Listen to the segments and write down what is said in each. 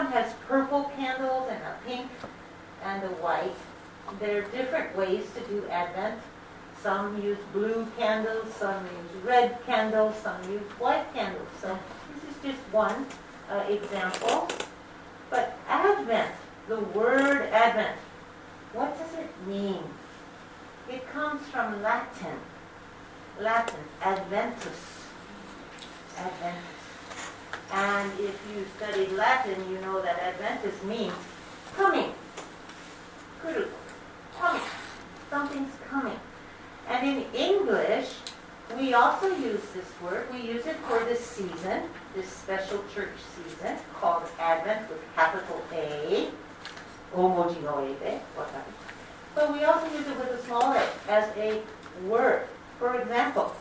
one has purple candles and a pink and a white. There are different ways to do Advent. Some use blue candles, some use red candles, some use white candles. So this is just one uh, example. But Advent, the word Advent, what does it mean? It comes from Latin. Latin, Adventus. Adventus. And if you study Latin, you know that Adventus means coming. Coming. Something's coming. And in English, we also use this word. We use it for the season, this special church season called Advent with capital A, Omojinoebe, whatever. But we also use it with a small a as a word. For example,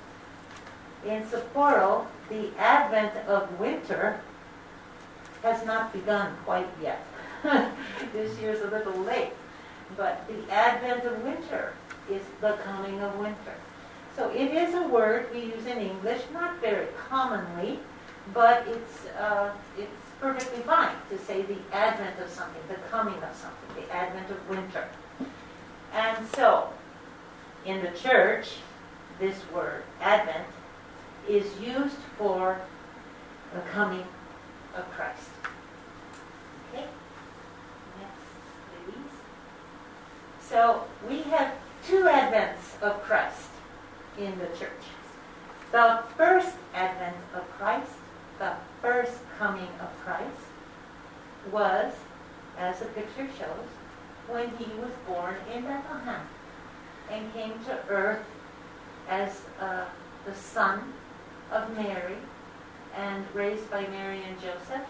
in Sapporo, the advent of winter has not begun quite yet. this year's a little late, but the advent of winter is the coming of winter. So it is a word we use in English, not very commonly, but it's uh, it's perfectly fine to say the advent of something, the coming of something, the advent of winter. And so, in the church, this word advent is used for the coming of Christ. Okay? Next, So we have two advents of Christ in the church. The first advent of Christ, the first coming of Christ, was, as the picture shows, when he was born in Bethlehem and came to earth as uh, the son of Mary and raised by Mary and Joseph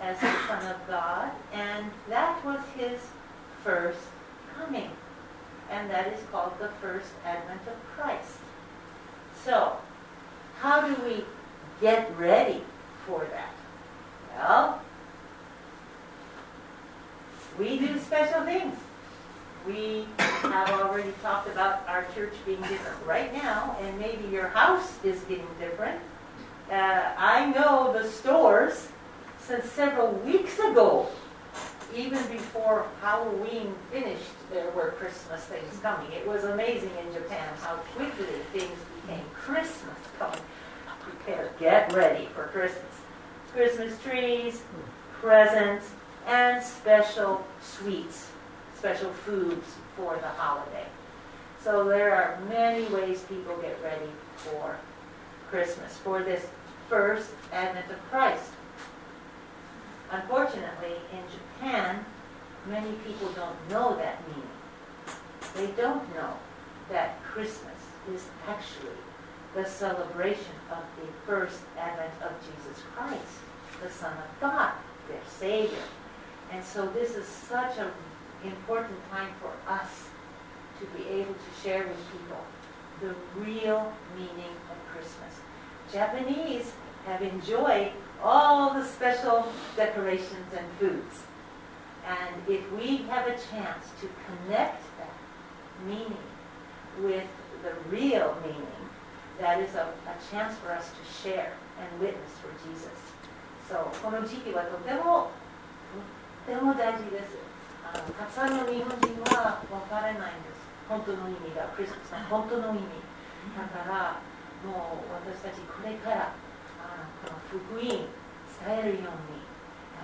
as the Son of God, and that was his first coming. And that is called the first advent of Christ. So, how do we get ready for that? Well, we do special things. We have already talked about our church being different right now, and maybe your house is being different. Uh, I know the stores since several weeks ago, even before Halloween finished, there were Christmas things coming. It was amazing in Japan how quickly things became Christmas coming. Prepare, get ready for Christmas. Christmas trees, presents, and special sweets special foods for the holiday. So there are many ways people get ready for Christmas, for this first advent of Christ. Unfortunately, in Japan, many people don't know that meaning. They don't know that Christmas is actually the celebration of the first advent of Jesus Christ, the Son of God, their Savior. And so this is such a important time for us to be able to share with people the real meaning of Christmas. Japanese have enjoyed all the special decorations and foods. And if we have a chance to connect that meaning with the real meaning, that is a, a chance for us to share and witness for Jesus. So この時期はとてもとても大事です。 あのたくさんの日本人は分からないんです。本当の意味がクリスマスの本当の意味。だからもう私たちこれからあこの福音伝えるように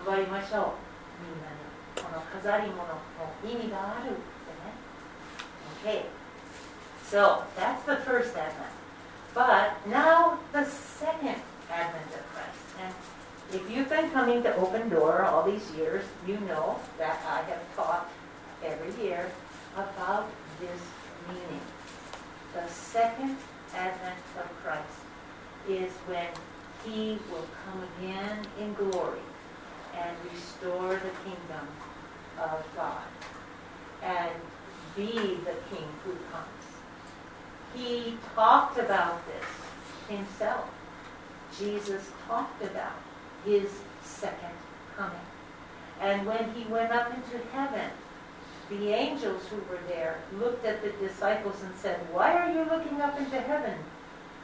頑張りましょう。みんなにこの飾り物の意味があるってね。OK So that's the first Advent. But now the second Advent of Christ. And if you've been coming to Open Door all these years, you know that I have taught every year about this meaning. The second advent of Christ is when he will come again in glory and restore the kingdom of God and be the king who comes. He talked about this himself. Jesus talked about his second coming. And when he went up into heaven, the angels who were there looked at the disciples and said, Why are you looking up into heaven?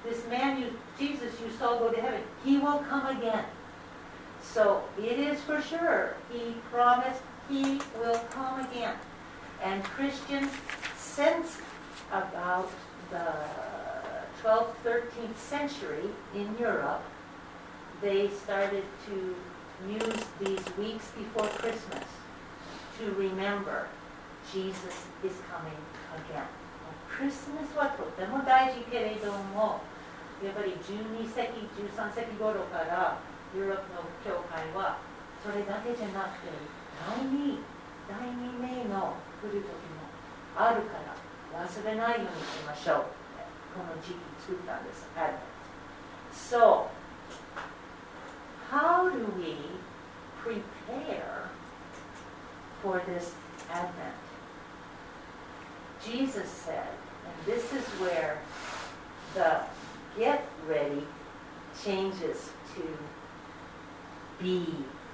This man, you, Jesus, you saw go to heaven, he will come again. So it is for sure. He promised he will come again. And Christians, since about the 12th, 13th century in Europe, they started to use these weeks before Christmas to remember Jesus is coming again. クリスマスはとても大事けれども、やっぱり12世紀、13世紀頃からヨーロッパの教会はそれだけじゃなくて第2、第2名の来る時もあるから忘れないようにしましょう。この時期作ったんです。So, how do we prepare for this Advent? Jesus said, and this is where the get ready changes to be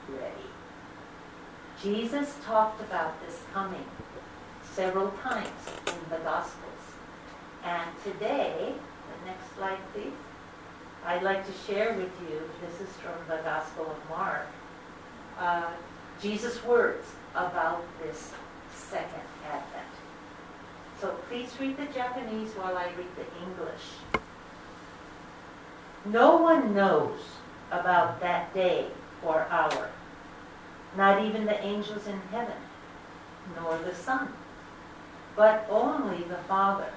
ready. Jesus talked about this coming several times in the Gospels. And today, the next slide please, I'd like to share with you, this is from the Gospel of Mark, uh, Jesus' words about this second advent. So please read the Japanese while I read the English. No one knows about that day or hour, not even the angels in heaven, nor the Son, but only the Father.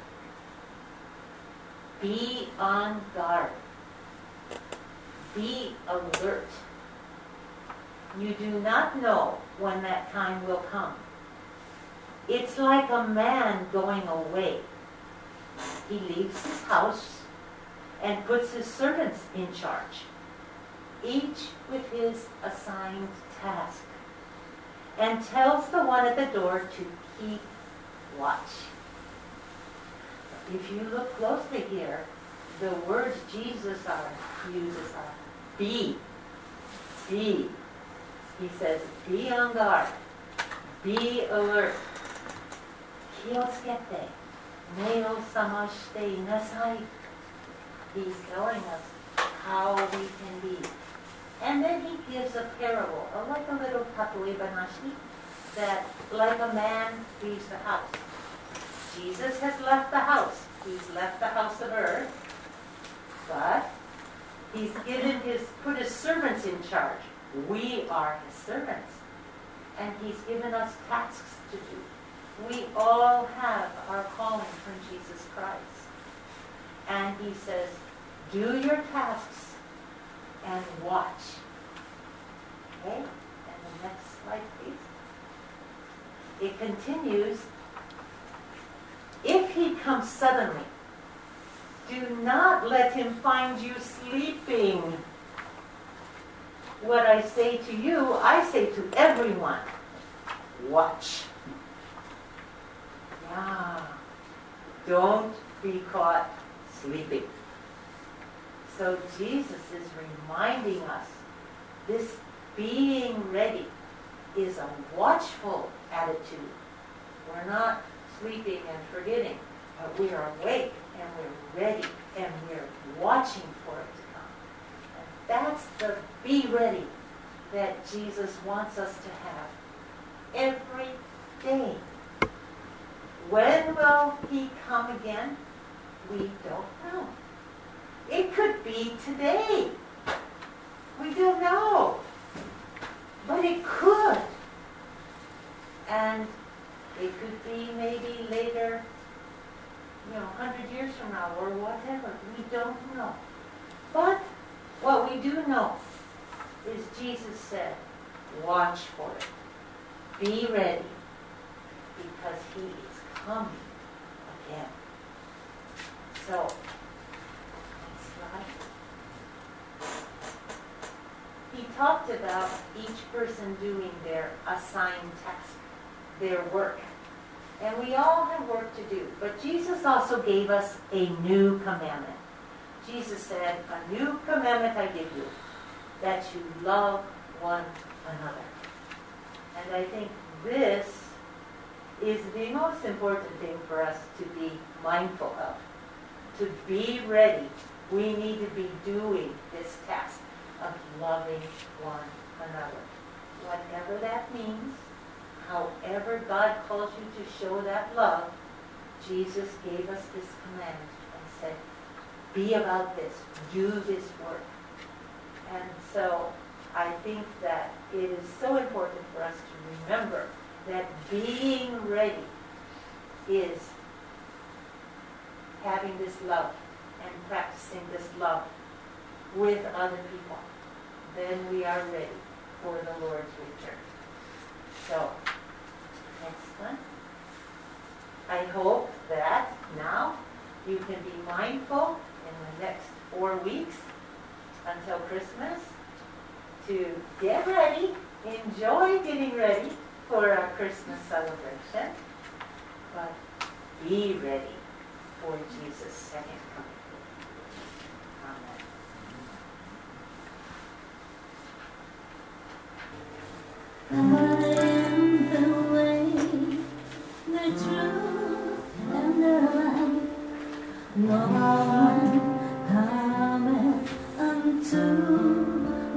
Be on guard. Be alert. You do not know when that time will come. It's like a man going away. He leaves his house and puts his servants in charge, each with his assigned task, and tells the one at the door to keep watch. If you look closely here, the words Jesus are, uses are be, be. He says, be on guard, be alert, 気をつけて目を覚ましていなさい He's telling us how we can be. And then he gives a parable, or like a little banashi, that like a man leaves the house. Jesus has left the house. He's left the house of earth, but he's given his put his servants in charge. We are his servants. And he's given us tasks to do. We all have our calling from Jesus Christ. And he says, do your tasks and watch. Okay? And the next slide, please. It continues, if he comes suddenly, do not let him find you sleeping. What I say to you, I say to everyone. Watch. Yeah. Don't be caught sleeping. So Jesus is reminding us this being ready is a watchful attitude. We're not sleeping and forgetting, but we are awake and we're ready and we're watching for it to come. And that's the be ready that Jesus wants us to have every day. When will he come again? We don't know. It could be today. We don't know. But it could. And it could be maybe later, you know, 100 years from now or whatever. We don't know. But what we do know is Jesus said, watch for it. Be ready because he is coming again. So. He talked about each person doing their assigned task, their work. And we all have work to do. But Jesus also gave us a new commandment. Jesus said, A new commandment I give you, that you love one another. And I think this is the most important thing for us to be mindful of. To be ready, we need to be doing this task of loving one another. Whatever that means, however God calls you to show that love, Jesus gave us this command and said, be about this, do this work. And so I think that it is so important for us to remember that being ready is having this love and practicing this love with other people. Then we are ready for the Lord's return. So, next one. I hope that now you can be mindful in the next four weeks until Christmas to get ready, enjoy getting ready for our Christmas celebration, but be ready for Jesus' second coming. I am the way, truth, and. No one unto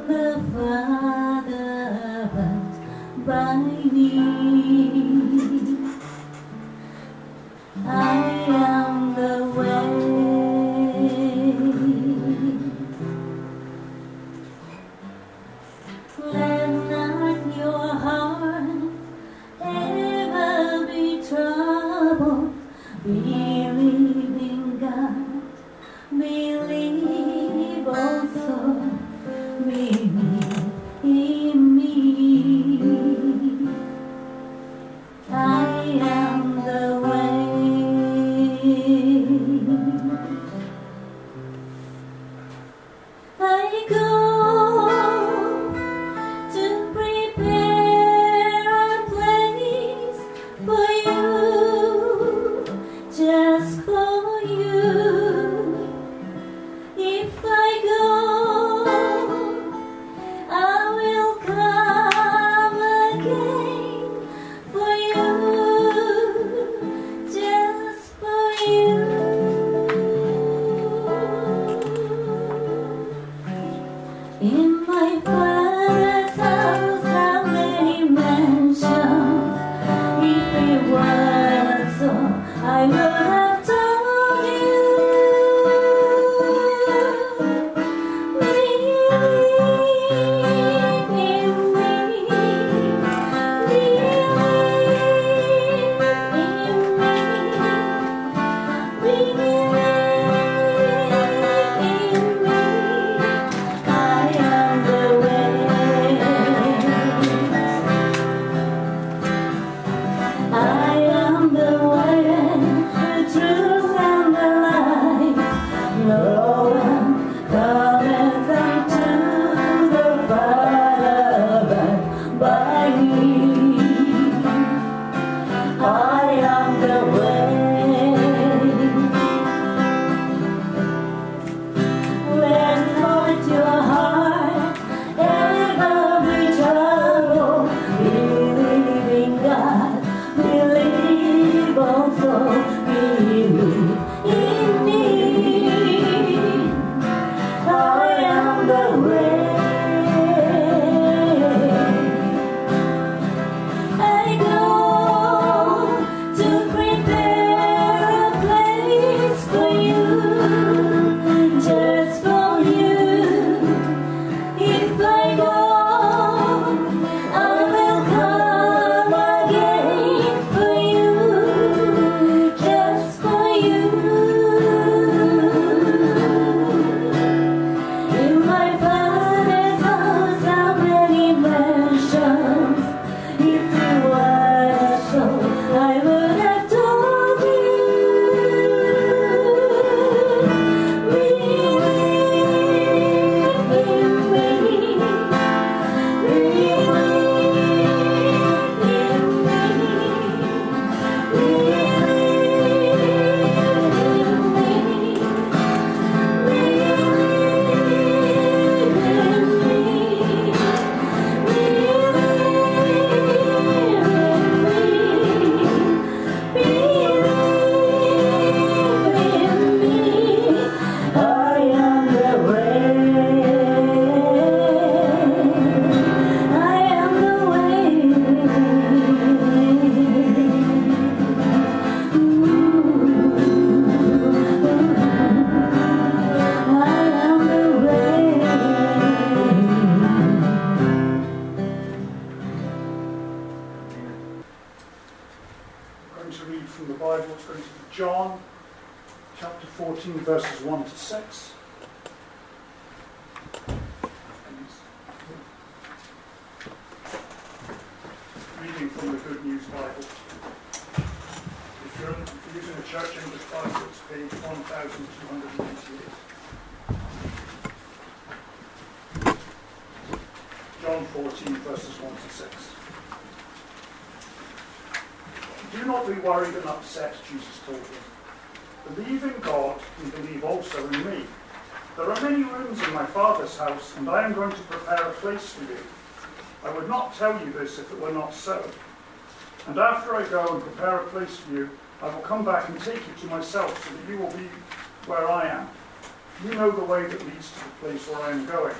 the Father but by me. I am come back and take you to myself, so that you will be where I am. You know the way that leads to the place where I am going.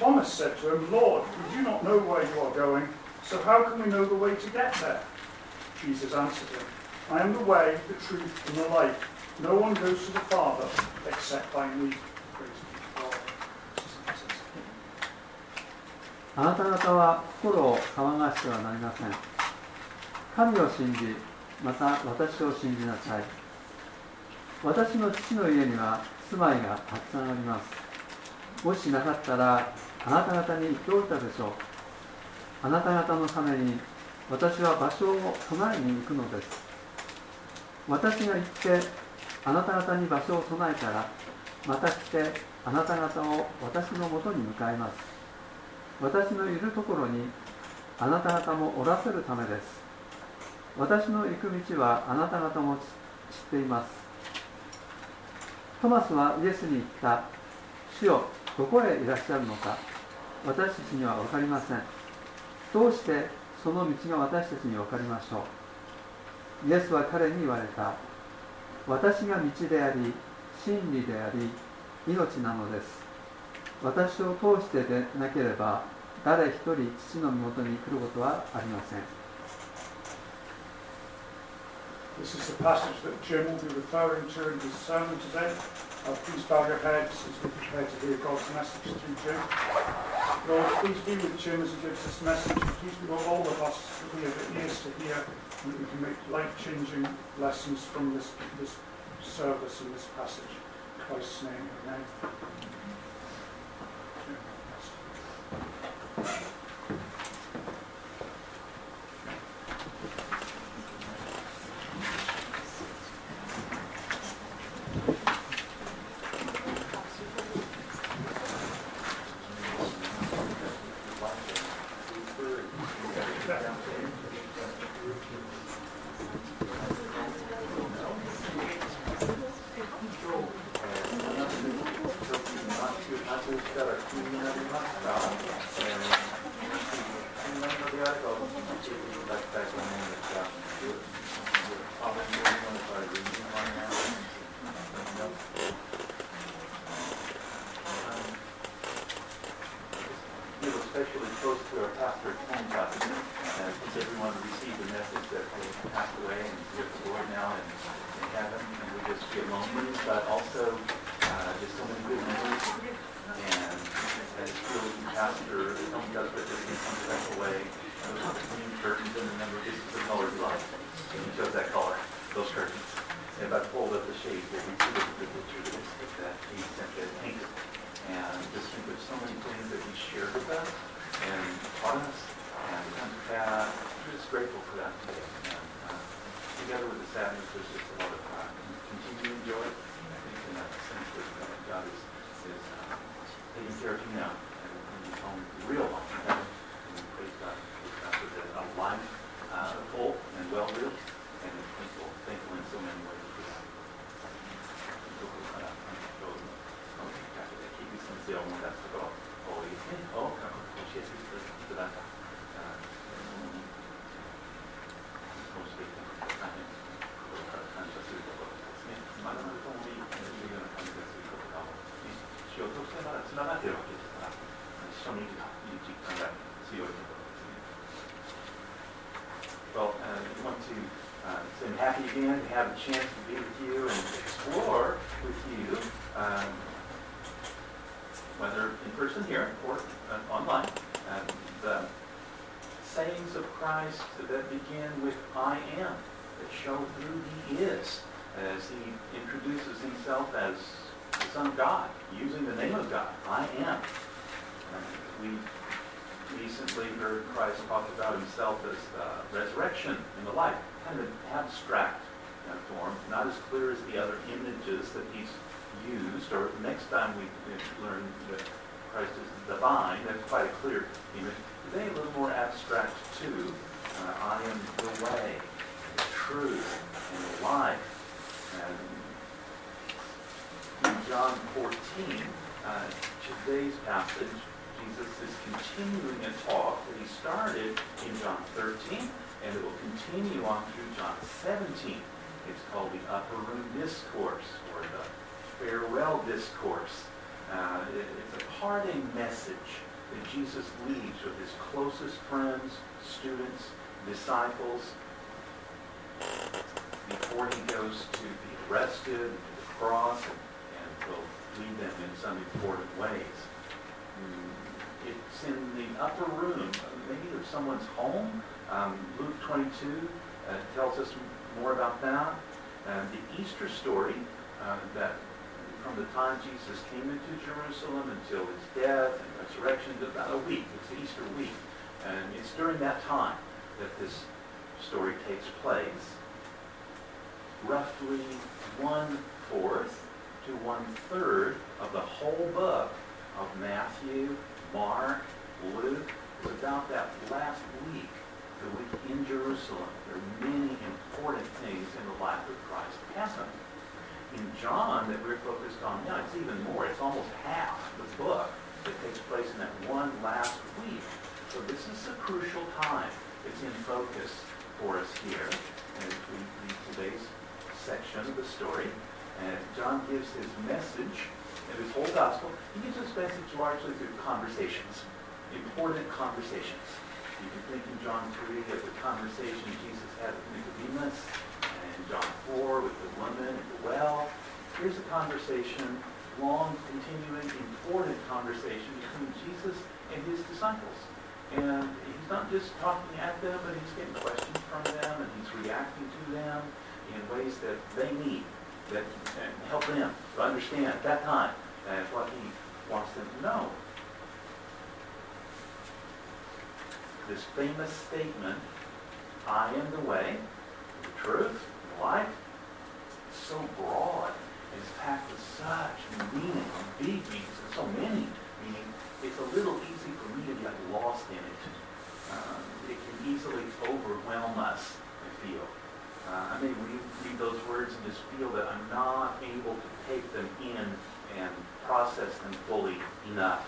Thomas said to him, Lord, we do not know where you are going, so how can we know the way to get there? Jesus answered him, I am the way, the truth, and the life. No one goes to the Father except by me. Praise be to God. あなた方は心を騒がしてはなりません。神を信じ、 また私を信じなさい。私の父の家には住まいがたくさんあります。もしなかったら、あなた方に言っておいたでしょう。あなた方のために私は場所を備えに行くのです。私が行って、あなた方に場所を備えたら、また来て、あなた方を私のもとに向かいます。私のいるところにあなた方もおらせるためです私の行く道はあなた方も知っています。トマスはイエスに言った。主よどこへいらっしゃるのか。私たちには分かりません。どうしてその道が私たちに分かりましょう。イエスは彼に言われた。私が道であり真理であり命なのです。私を通してでなければ誰一人父の身元に来ることはありません。This is the passage that Jim will be referring to in his sermon today. Uh, please bow your heads as we prepare to hear God's message through Jim. Lord, please be with Jim as he gives this message, please be with all of us who have ears to hear, and that we can make life-changing lessons from this, this service and this passage. In Christ's name, amen. feel have a chance to be with you and explore with you, um, whether in person here or uh, online, uh, the sayings of Christ that begin with I am, that show who he is. as he introduces himself as the Son of God, using the name of God. I am. Uh, we recently heard Christ talk about himself as uh, resurrection and the life, kind of abstract not as clear as the other images that he's used, or next time we learn that Christ is divine, that's quite a clear image. Today, a little more abstract too. Uh, I am the way, the truth, and the life. And in John 14, uh, today's passage, Jesus is continuing a talk that he started in John 13, and it will continue on through John 17. It's called the Upper Room Discourse, or the Farewell Discourse. Uh, it- it's a parting message that Jesus leaves with his closest friends, students, disciples, before he goes to be arrested, and to the cross, and, and will lead them in some important ways. Mm, It's in the upper room, maybe of someone's home. Um, Luke 22 uh, tells us more about that. The Easter story uh, that from the time Jesus came into Jerusalem until his death and resurrection, about a week. It's Easter week. And it's during that time that this story takes place. Roughly one-fourth to one-third of the whole book of Matthew, Mark, Luke is about that last week, the week in Jerusalem. There are many important things in the life of Christ happen. In John, that we're focused on now, it's even more. It's almost half the book that takes place in that one last week. So this is a crucial time. It's in focus for us here as we read today's section of the story. And John gives his message in his whole gospel. He gives his message largely through conversations, important conversations. You can think in John 3 of the conversation Jesus had with Nicodemus, and John 4 with the woman at the well. Here's a conversation, long, continuing, important conversation between Jesus and his disciples. And he's not just talking at them, but he's getting questions from them, and he's reacting to them in ways that they need, that and help them to understand at that time uh, what he wants them to know. This famous statement, I am the way, the truth, the life, it's so broad, it's packed with such meaning, deep meanings, and so many meaning, it's a little easy for me to get lost in it. Um, it can easily overwhelm us, I feel. Uh, I may read, read those words and just feel that I'm not able to take them in and process them fully enough.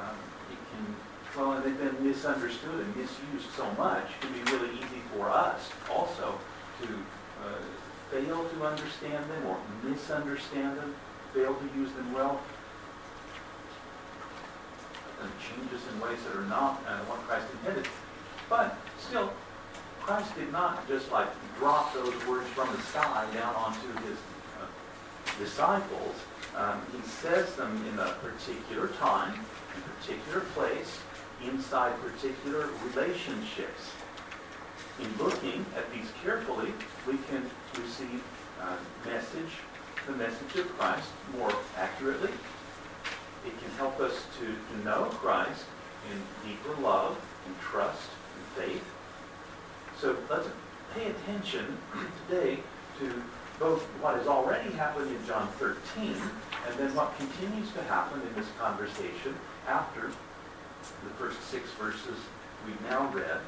Um, it can, well, and they've been misunderstood and misused so much, it can be really easy for us also to uh, fail to understand them or misunderstand them, fail to use them well, and changes in ways that are not uh, what Christ intended. But still, Christ did not just like drop those words from the sky down onto his uh, disciples. Um, he says them in a particular time, in a particular place, inside particular relationships. In looking at these carefully, we can receive uh, message, the message of Christ more accurately. It can help us to, to know Christ in deeper love and trust and faith. So let's pay attention today to both what has already happened in John 13 and then what continues to happen in this conversation after the first six verses we've now read,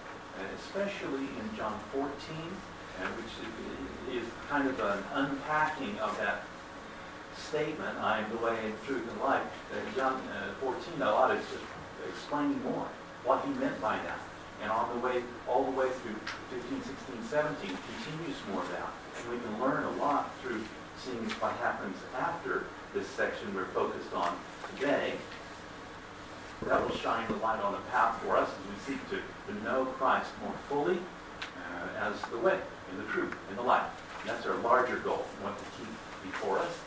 especially in John 14, uh, which is kind of an unpacking of that statement, I am the way and truth and life. John uh, 14, a lot is just explaining more what he meant by that. And on the way, all the way through 15, 16, 17, continues more of that. And we can learn a lot through seeing what happens after this section we're focused on today. That will shine the light on the path for us as we seek to, to know Christ more fully uh, as the way and the truth and the life. And that's our larger goal, we want to keep before us.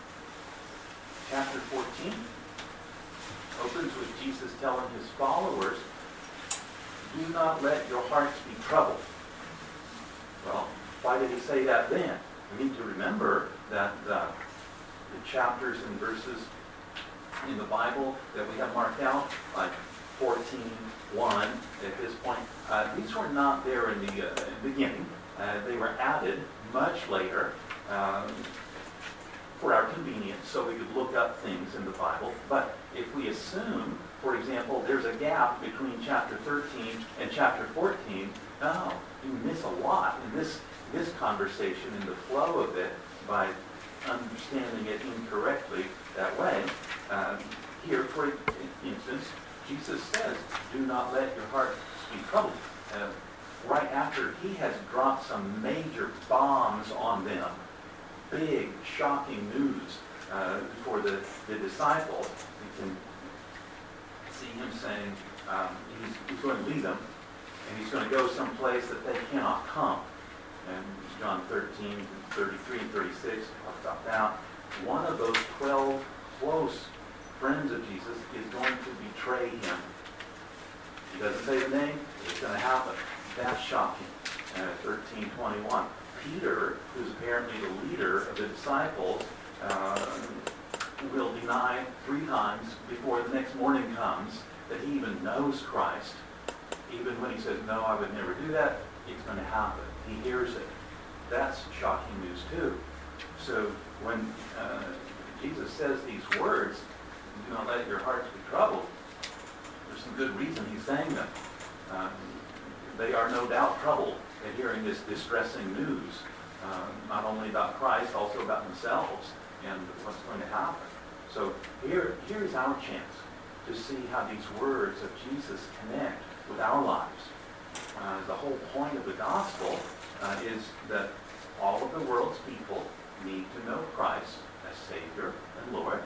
Chapter 14 opens with Jesus telling his followers, do not let your hearts be troubled. Well, why did he say that then? We need to remember that uh, the chapters and verses in the Bible that we have marked out, like 14, 1 at this point, uh, these were not there in the, uh, beginning. Uh, they were added much later um, for our convenience so we could look up things in the Bible. But if we assume, for example, there's a gap between chapter 13 and chapter 14, no, you miss a lot in this, this conversation, in the flow of it, by understanding it incorrectly that way. Um, here, for instance, Jesus says, do not let your heart be troubled. Uh, right after he has dropped some major bombs on them, big, shocking news uh, for the, the disciples, you can see him saying um, he's, he's going to lead them, and he's going to go someplace that they cannot come. And John 13, 33, and 36 talk about that. One of those 12 close friends of Jesus is going to betray him. He doesn't say the name, it's going to happen. That's shocking. Uh, 1321. Peter, who's apparently the leader of the disciples, uh, will deny three times before the next morning comes that he even knows Christ. Even when he says, no, I would never do that, it's going to happen. He hears it. That's shocking news too. So when uh, Jesus says these words, do not let your hearts be troubled, there's some good reason he's saying them. Um, they are no doubt troubled at hearing this distressing news, um, not only about Christ, also about themselves and what's going to happen. So here, here's our chance to see how these words of Jesus connect with our lives. Uh, the whole point of the gospel uh, is that all of the world's people need to know Christ as Savior and Lord.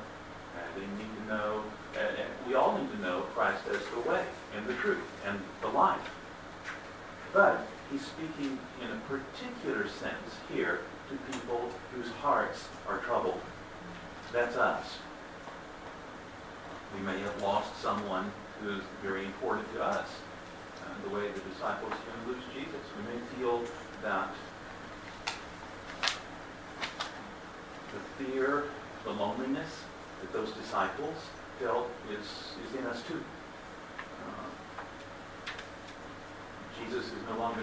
And they need to know, and we all need to know Christ as the way and the truth and the life. But he's speaking in a particular sense here to people whose hearts are troubled. That's us. We may have lost someone who's very important to us, uh, the way the disciples can lose Jesus. We may feel that the fear, the loneliness that those disciples felt is, is in us too. Uh, Jesus is no longer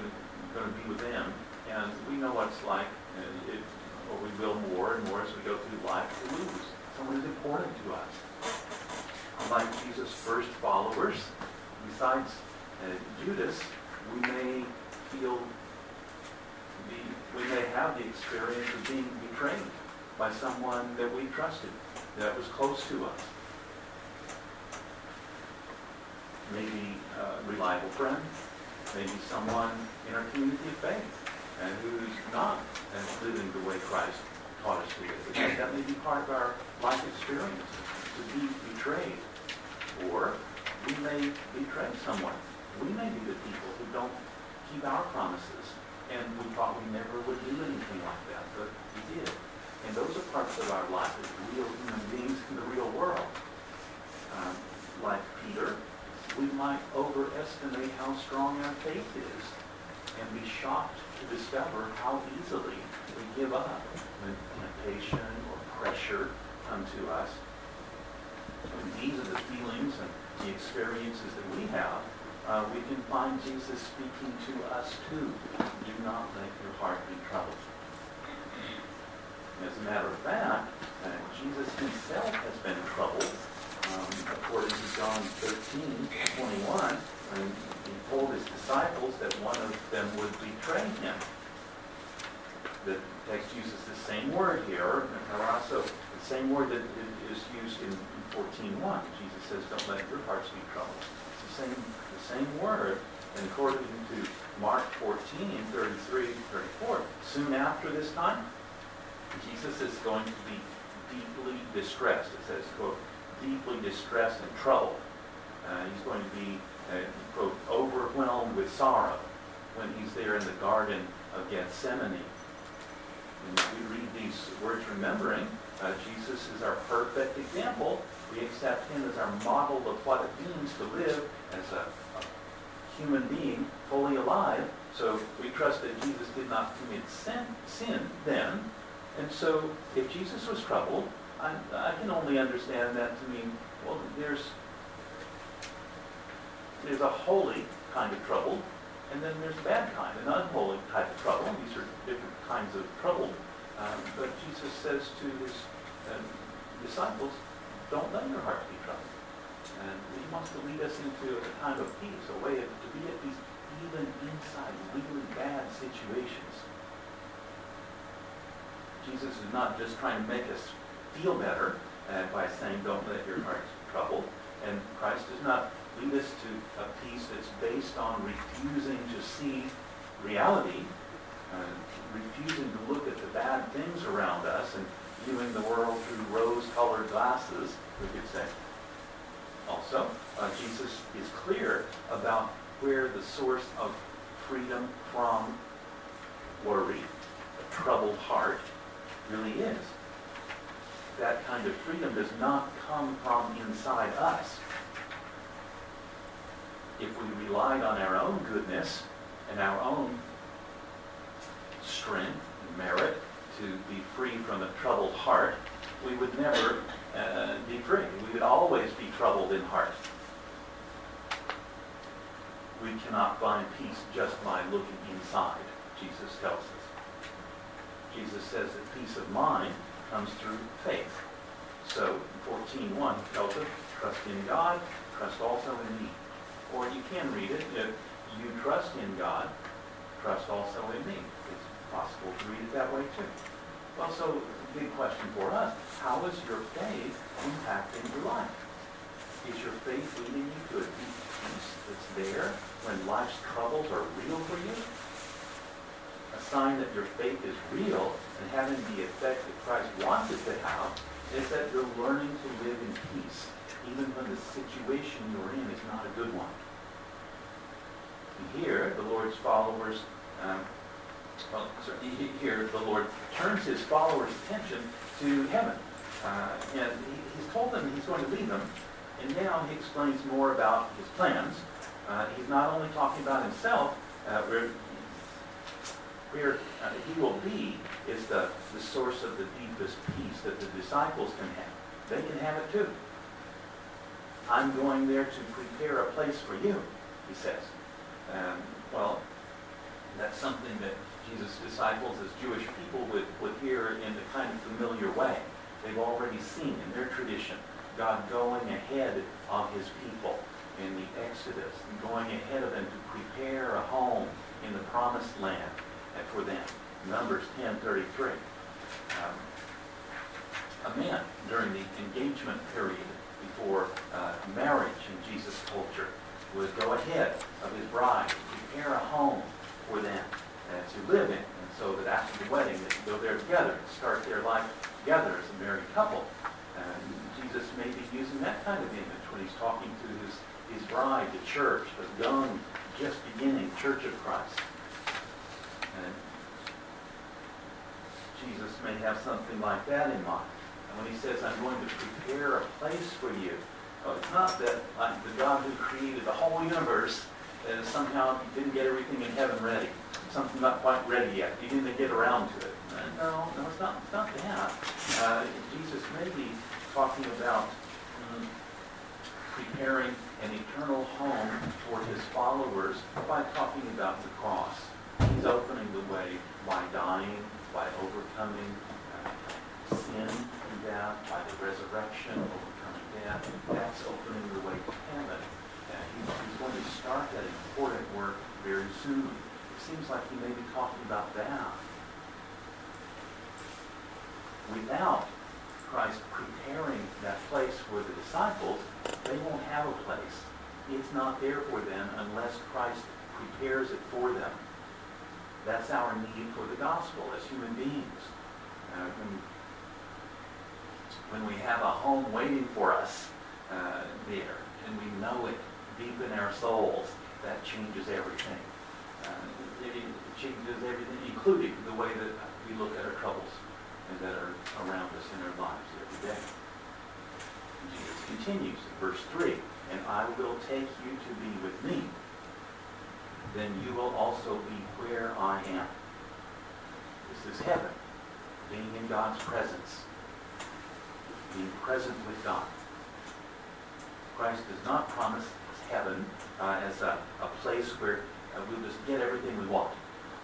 going to be with them, and we know what it's like, it, or we will more and more as we go through life, to lose someone who's important to us. Like Jesus' first followers, besides uh, Judas, we may feel, we may have the experience of being betrayed by someone that we trusted, that was close to us. Maybe a reliable friend, maybe someone in our community of faith, and who's not and living the way Christ taught us to live. That may be part of our life experience, to be betrayed. Or we may betray someone. We may be the people who don't keep our promises, and we thought we never would do anything like that, but we did. And those are parts of our life as real human beings in the real world. Um, like Peter, we might overestimate how strong our faith is and be shocked to discover how easily we give up when temptation or pressure come to us. And these are the feelings and the experiences that we have. Uh, we can find Jesus speaking to us too. Do not let your heart be troubled. As a matter of fact, uh, Jesus himself has been troubled. Um, according to John 13, 21, when he told his disciples that one of them would betray him. The text uses the same word here, also the same word that is used in 14.1. Jesus says, don't let your hearts be troubled. It's the same, same word. And according to Mark 14, 33, 34, soon after this time, Jesus is going to be deeply distressed. It says, quote, deeply distressed and troubled. Uh, he's going to be, uh, quote, overwhelmed with sorrow when he's there in the Garden of Gethsemane. And we read these words remembering, uh, Jesus is our perfect example. We accept him as our model of what it means to live as a human being fully alive. So we trust that Jesus did not commit sin, sin then, And so if Jesus was troubled, I, I can only understand that to mean, well, there's, there's a holy kind of trouble, and then there's a bad kind, an unholy type of trouble. These are different kinds of trouble. Um, but Jesus says to his um, disciples, don't let your hearts be troubled. And he wants to lead us into a time of peace, a way of, to be at peace even inside really bad situations. Jesus is not just trying to make us feel better uh, by saying, don't let your hearts be troubled. And Christ does not lead us to a peace that's based on refusing to see reality, uh, refusing to look at the bad things around us and viewing the world through rose-colored glasses, we could say. Also, uh, Jesus is clear about where the source of freedom from worry, a troubled heart, really is. That kind of freedom does not come from inside us. If we relied on our own goodness and our own strength and merit to be free from a troubled heart, we would never uh, be free. We would always be troubled in heart. We cannot find peace just by looking inside, Jesus tells us. Jesus says that peace of mind comes through faith. So, 14.1 tells us, trust in God, trust also in me. Or you can read it, if you trust in God, trust also in me. It's possible to read it that way too. Well, so big question for us, how is your faith impacting your life? Is your faith leading you to a deep peace that's there when life's troubles are real for you? A sign that your faith is real and having the effect that Christ wants it to have is that you're learning to live in peace, even when the situation you're in is not a good one. And here, the Lord's followers um, well, here the Lord turns his followers' attention to heaven. Uh, and he, he's told them he's going to lead them, and now he explains more about his plans. Uh, he's not only talking about himself, uh, where, where uh, he will be is the, the source of the deepest peace that the disciples can have. They can have it too. I'm going there to prepare a place for you, he says. Um, well, that's something that Jesus' disciples as Jewish people would, would hear in a kind of familiar way. They've already seen in their tradition God going ahead of his people in the Exodus, going ahead of them to prepare a home in the promised land for them. Numbers 10.33. Um, a man during the engagement period before uh, marriage in Jesus' culture would go ahead of his bride, prepare a home for them and to live in. And so that after the wedding, they can go there together and start their life together as a married couple. And Jesus may be using that kind of image when he's talking to his, his bride, the church, the young, just beginning church of Christ. And Jesus may have something like that in mind. And when he says, I'm going to prepare a place for you, well, it's not that like the God who created the whole universe uh, somehow didn't get everything in heaven ready something not quite ready yet. You didn't get around to it. No, no, it's not, it's not that. Uh, Jesus may be talking about um, preparing an eternal home for his followers by talking about the cross. He's opening the way by dying, by overcoming uh, sin and death, by the resurrection, overcoming death. That's opening the way to heaven. Uh, he's, he's going to start that important work very soon seems like he may be talking about that. Without Christ preparing that place for the disciples, they won't have a place. It's not there for them unless Christ prepares it for them. That's our need for the gospel as human beings. Uh, when, when we have a home waiting for us uh, there, and we know it deep in our souls, that changes everything. It changes everything, including the way that we look at our troubles and that are around us in our lives every day. And Jesus continues in verse 3, And I will take you to be with me. Then you will also be where I am. This is heaven. being in God's presence, being present with God. Christ does not promise heaven uh, as a, a place where uh, we'll just get everything we want.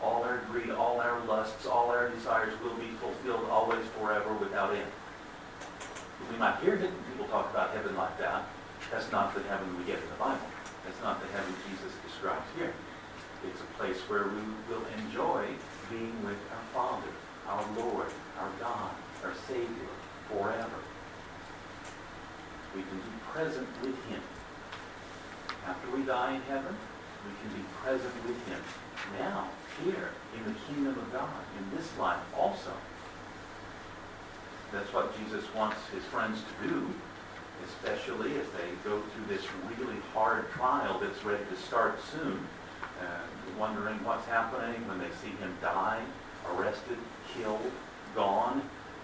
All our greed, all our lusts, all our desires will be fulfilled always forever without end. We might hear people talk about heaven like that. That's not the heaven we get in the Bible. That's not the heaven Jesus describes here. It's a place where we will enjoy being with our Father, our Lord, our God, our Savior, forever. We can be present with Him. After we die in heaven, we can be present with Him now, here, in the kingdom of God, in this life also. That's what Jesus wants his friends to do, especially as they go through this really hard trial that's ready to start soon, uh, wondering what's happening when they see him die, arrested, killed, gone.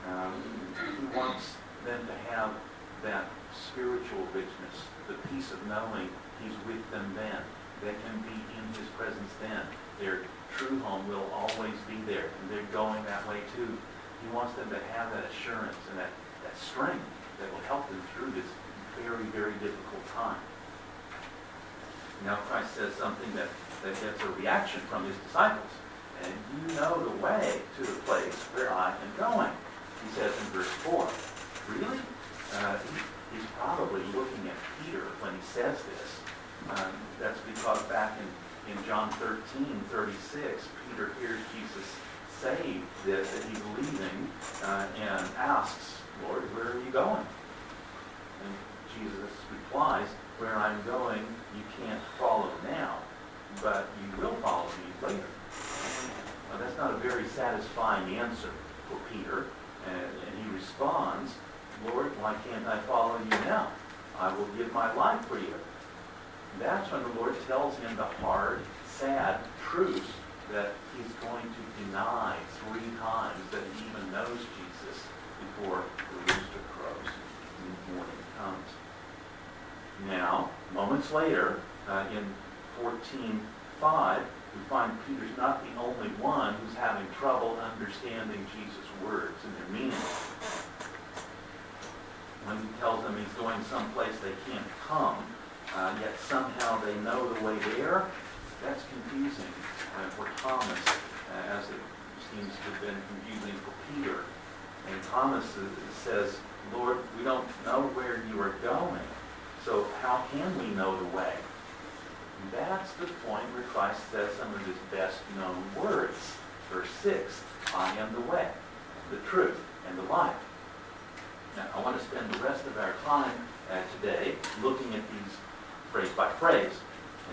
Um, he wants them to have that spiritual richness, the peace of knowing he's with them then. They can be in his presence then. Their true home will always be there, and they're going that way too. He wants them to have that assurance and that, that strength that will help them through this very, very difficult time. Now Christ says something that, that gets a reaction from his disciples. And you know the way to the place where I am going. He says in verse 4. Really? Uh, he, he's probably looking at Peter when he says this. Um, that's because back in, in John 13, 36, Peter hears Jesus say this that he's leaving uh, and asks, Lord, where are you going? And Jesus replies, where I'm going, you can't follow now, but you will follow me later. That's not a very satisfying answer for Peter, and, and he responds, Lord, why can't I follow you now? I will give my life for you. That's when the Lord tells him the hard, sad truth that he's going to deny three times that he even knows Jesus before the rooster crows and the morning comes. Now, moments later, uh, in 14.5, we find Peter's not the only one who's having trouble understanding Jesus' words and their meaning. When he tells them he's going someplace they can't come, uh, yet somehow they know the way there, that's confusing uh, for Thomas, uh, as it seems to have been confusing for Peter. And Thomas says, Lord, we don't know where you are going, so how can we know the way? And that's the point where Christ says some of his best known words. Verse 6, I am the way, the truth, and the life. Now, I want to spend the rest of our time uh, today looking at these phrase by phrase.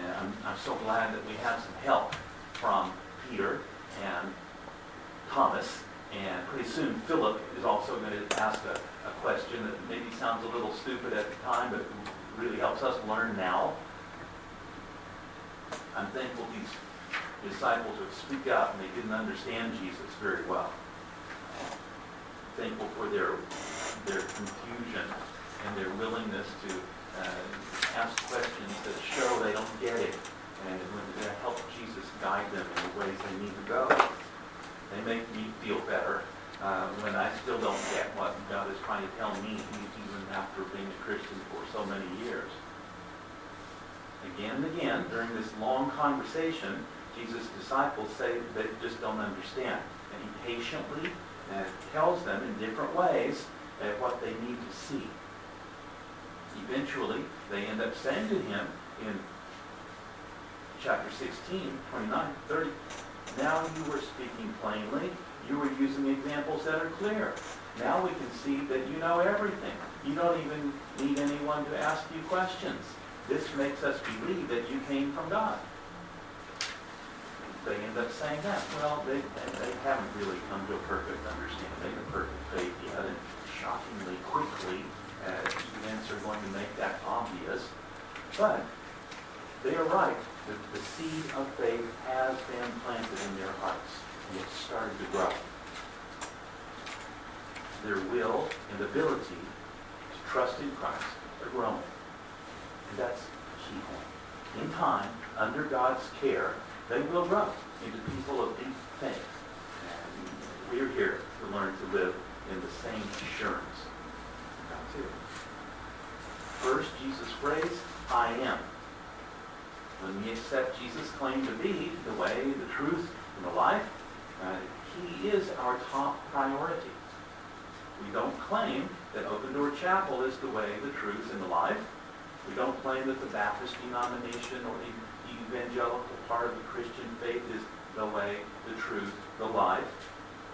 And I'm, I'm so glad that we have some help from Peter and Thomas. And pretty soon Philip is also going to ask a, a question that maybe sounds a little stupid at the time, but really helps us learn now. I'm thankful these disciples would speak up and they didn't understand Jesus very well. Thankful for their their confusion and their willingness to uh, ask questions that show they don't get it and when to help Jesus guide them in the ways they need to go. They make me feel better uh, when I still don't get what God is trying to tell me, even after being a Christian for so many years. Again and again, during this long conversation, Jesus' disciples say they just don't understand. And he patiently uh, tells them in different ways uh, what they need to see eventually they end up saying to him in chapter 16, 29, 30, now you were speaking plainly. You were using examples that are clear. Now we can see that you know everything. You don't even need anyone to ask you questions. This makes us believe that you came from God. They end up saying that. Well, they, they haven't really come to a perfect understanding, a perfect faith yet. And shockingly quickly, events are going to make that obvious. But they are right. The, the seed of faith has been planted in their hearts. And it's started to grow. Their will and ability to trust in Christ are growing. And that's key point. In time, under God's care, they will grow into people of deep faith. And we are here to learn to live in the same assurance. First, Jesus' phrase, I am. When we accept Jesus' claim to be the way, the truth, and the life, uh, he is our top priority. We don't claim that Open Door Chapel is the way, the truth, and the life. We don't claim that the Baptist denomination or the evangelical part of the Christian faith is the way, the truth, the life.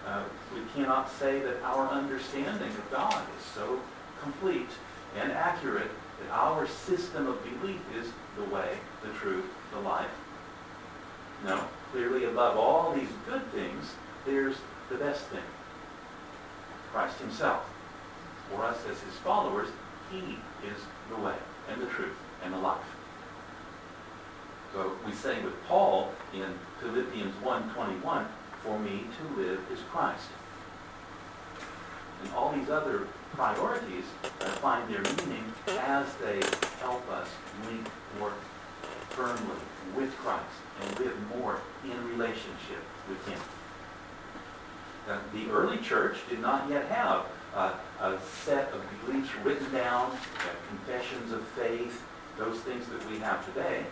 Uh, we cannot say that our understanding of God is so complete and accurate that our system of belief is the way, the truth, the life. No, clearly above all these good things, there's the best thing. Christ himself. For us as his followers, he is the way and the truth and the life. So we say with Paul in Philippians 1.21, for me to live is Christ. And all these other priorities find their meaning as they help us link more firmly with Christ and live more in relationship with Him. Uh, the early church did not yet have uh, a set of beliefs written down, uh, confessions of faith, those things that we have today.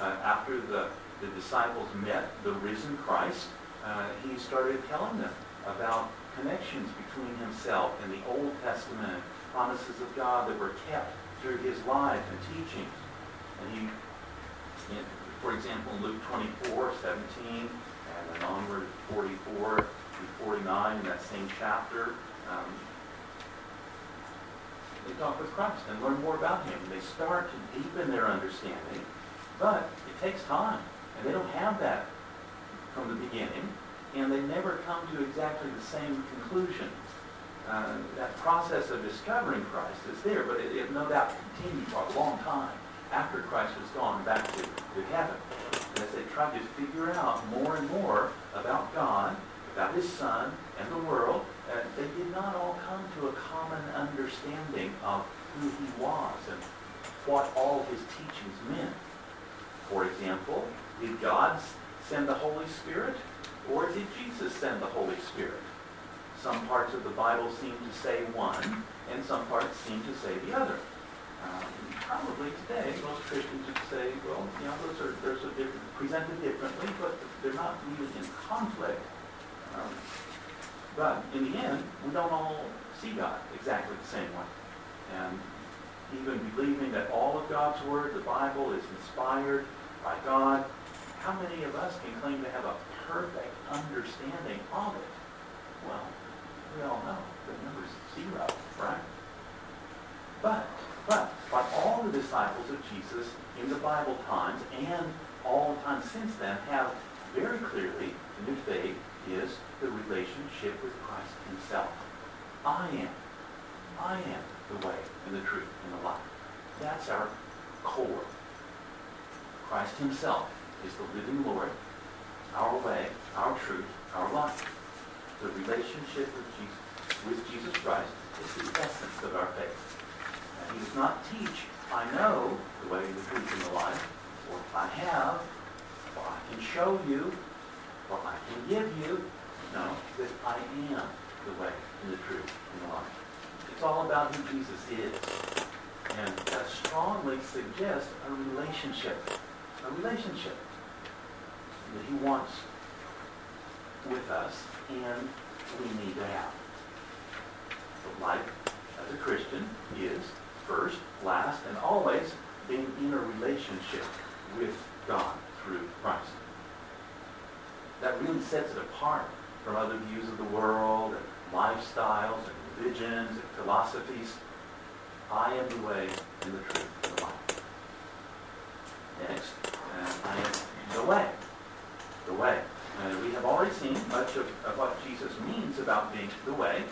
Uh, after the, the disciples met the risen Christ, uh, he started telling them about connections between himself and the Old Testament promises of God that were kept through his life and teachings. And he, in, for example, in Luke 24, 17, and then onward 44 through 49 in that same chapter, um, they talk with Christ and learn more about him. They start to deepen their understanding, but it takes time. And they don't have that from the beginning and they never come to exactly the same conclusion. Uh, that process of discovering Christ is there, but it, it, no doubt continued for a long time after Christ was gone back to, to heaven. And as they tried to figure out more and more about God, about His Son, and the world, uh, they did not all come to a common understanding of who He was and what all His teachings meant. For example, did God send the Holy Spirit? Or did Jesus send the Holy Spirit? Some parts of the Bible seem to say one, and some parts seem to say the other. Um, probably today, most Christians would say, well, you know, those are, those are different, presented differently, but they're not really in conflict. Um, but in the end, we don't all see God exactly the same way. And even believing that all of God's Word, the Bible, is inspired by God, how many of us can claim to have a perfect understanding of it? Well, we all know the number's zero, right? But, but, like all the disciples of Jesus in the Bible times and all the time since then have very clearly the new faith is the relationship with Christ himself. I am. I am the way and the truth and the life. That's our core. Christ himself is the living Lord our way, our truth, our life. The relationship with Jesus, with Jesus Christ is the essence of our faith. And he does not teach, I know the way, the truth, and the life, or I have, or I can show you, or I can give you. No, that I am the way, and the truth, and the life. It's all about who Jesus is. And that strongly suggests a relationship. A relationship that he wants with us and we need to have. The life as a Christian is first, last, and always being in a relationship with God through Christ. That really sets it apart from other views of the world and lifestyles and religions and philosophies. I am the way and the truth and the life. Next, I am the way the way. Uh, we have already seen much of, of, what Jesus means about being the way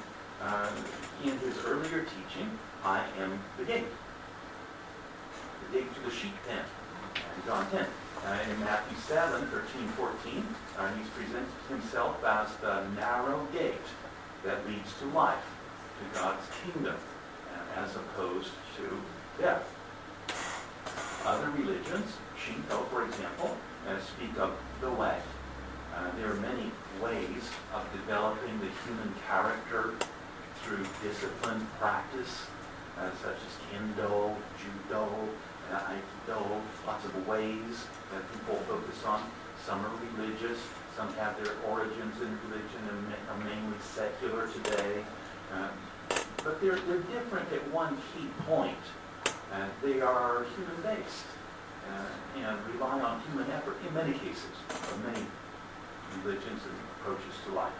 uh, in his earlier teaching, I am the gate. The gate to the sheep pen, in John 10. Uh, in Matthew 7, 13, 14, uh, he's presented himself as the narrow gate that leads to life, to God's kingdom, uh, as opposed to death. Other religions, Shinto, for example, uh, speak of the way. Uh, there are many ways of developing the human character through disciplined practice, uh, such as kendo, judo, uh, aikido, lots of ways that people focus on. Some are religious, some have their origins in religion and are mainly secular today. Um, but they're, they're different at one key point. Uh, they are human-based uh, and rely on human effort in many cases, of many religions and approaches to life.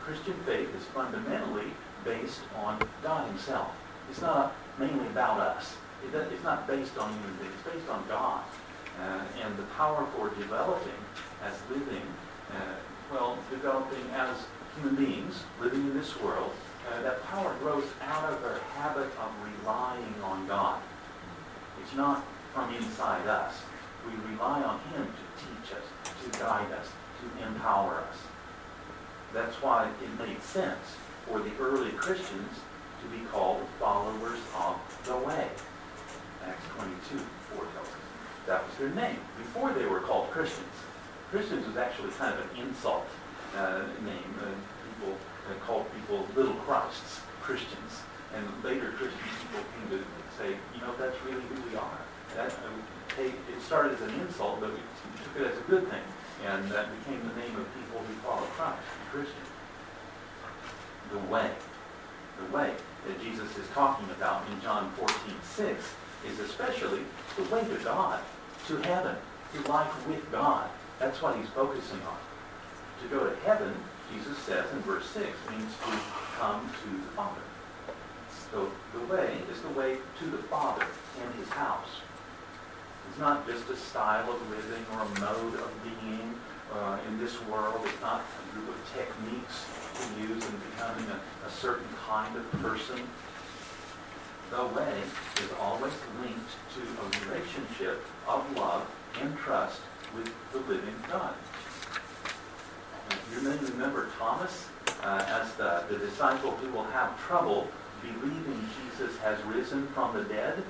Christian faith is fundamentally based on God himself. It's not mainly about us. It's not based on human beings. It's based on God. Uh, and the power for developing as living, uh, well, developing as human beings, living in this world, uh, that power grows out of our habit of relying on God. It's not from inside us. We rely on Him to teach us, to guide us, to empower us. That's why it made sense for the early Christians to be called followers of the way. Acts 22, 4 tells us. That was their name before they were called Christians. Christians was actually kind of an insult uh, name. Uh, people uh, called people little Christs, Christians. And later Christian people came to say, you know, that's really who we are. That, it started as an insult, but we took it as a good thing. And that became the name of people who follow Christ, Christian. The way. The way that Jesus is talking about in John 14, 6 is especially the way to God, to heaven, to life with God. That's what he's focusing on. To go to heaven, Jesus says in verse 6, means to come to the Father. So the way is the way to the Father and his house. It's not just a style of living or a mode of being uh, in this world. It's not a group of techniques to use in becoming a, a certain kind of person. The way is always linked to a relationship of love and trust with the living God. You may remember Thomas uh, as the, the disciple who will have trouble believing Jesus has risen from the dead.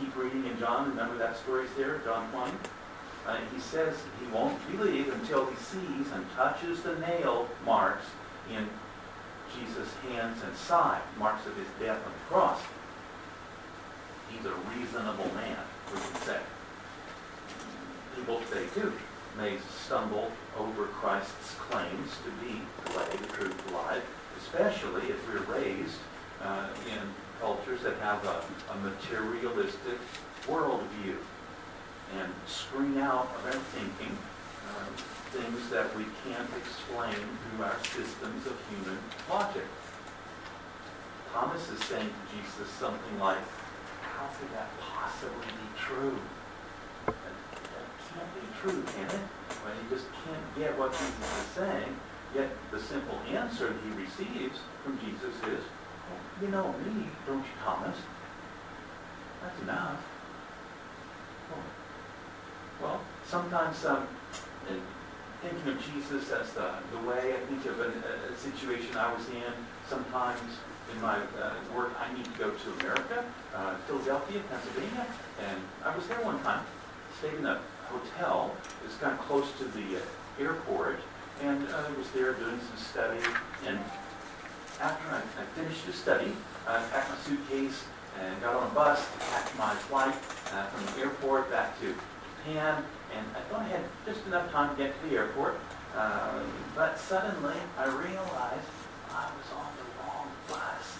Keep reading in John, remember that story's there, John 1? Uh, he says he won't believe until he sees and touches the nail marks in Jesus' hands and side, marks of his death on the cross. He's a reasonable man, we can say. People today, too, may stumble over Christ's claims to be the way, the truth, the life, especially if we're raised uh, in cultures that have a, a materialistic worldview and screen out of our thinking uh, things that we can't explain through our systems of human logic. Thomas is saying to Jesus something like, how could that possibly be true? That, that can't be true, can it? When he just can't get what Jesus is saying, yet the simple answer he receives from Jesus is, well, you know me, don't you, Thomas? That's enough. Well, sometimes um, thinking of Jesus as the, the way, I think of a, a situation I was in sometimes in my uh, work, I need to go to America, uh, Philadelphia, Pennsylvania, and I was there one time, stayed in a hotel, it's kind of close to the uh, airport, and I was there doing some study, and after I, I finished the study, I packed my suitcase and got on a bus to catch my flight uh, from the airport back to Japan, and I thought I had just enough time to get to the airport, uh, but suddenly I realized I was on the wrong bus.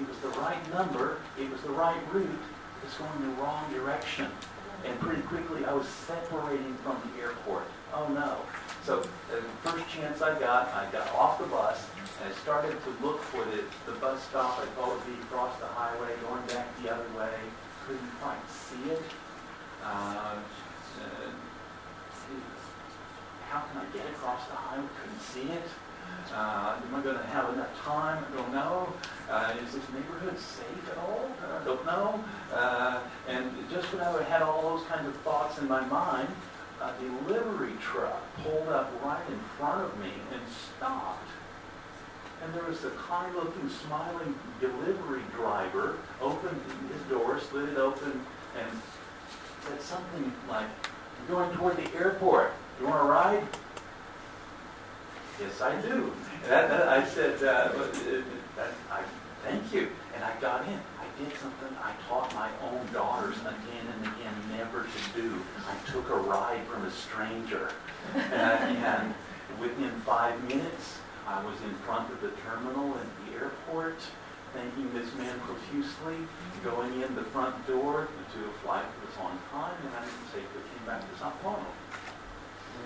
It was the right number, it was the right route, it was going the wrong direction. And pretty quickly I was separating from the airport. Oh no. So the first chance I got, I got off the bus I started to look for the, the bus stop I thought would be across the highway, going back the other way. Couldn't quite see it. Uh, uh, how can I get across the highway? Couldn't see it. Uh, am I going to have enough time? I don't know. Uh, is this neighborhood safe at all? I don't know. Uh, and just when I had all those kinds of thoughts in my mind, a delivery truck pulled up right in front of me and stopped. And there was a kind-looking, smiling delivery driver, opened his door, slid it open, and said something like, I'm going toward the airport. You want to ride? Yes, I do. That, that, I said, uh, uh, that, I, thank you. And I got in. I did something I taught my own daughters again and again never to do. I took a ride from a stranger. And, and within five minutes, I was in front of the terminal at the airport, thanking this man profusely, going in the front door to a flight that was on time, and I safely came back to Sao Paulo.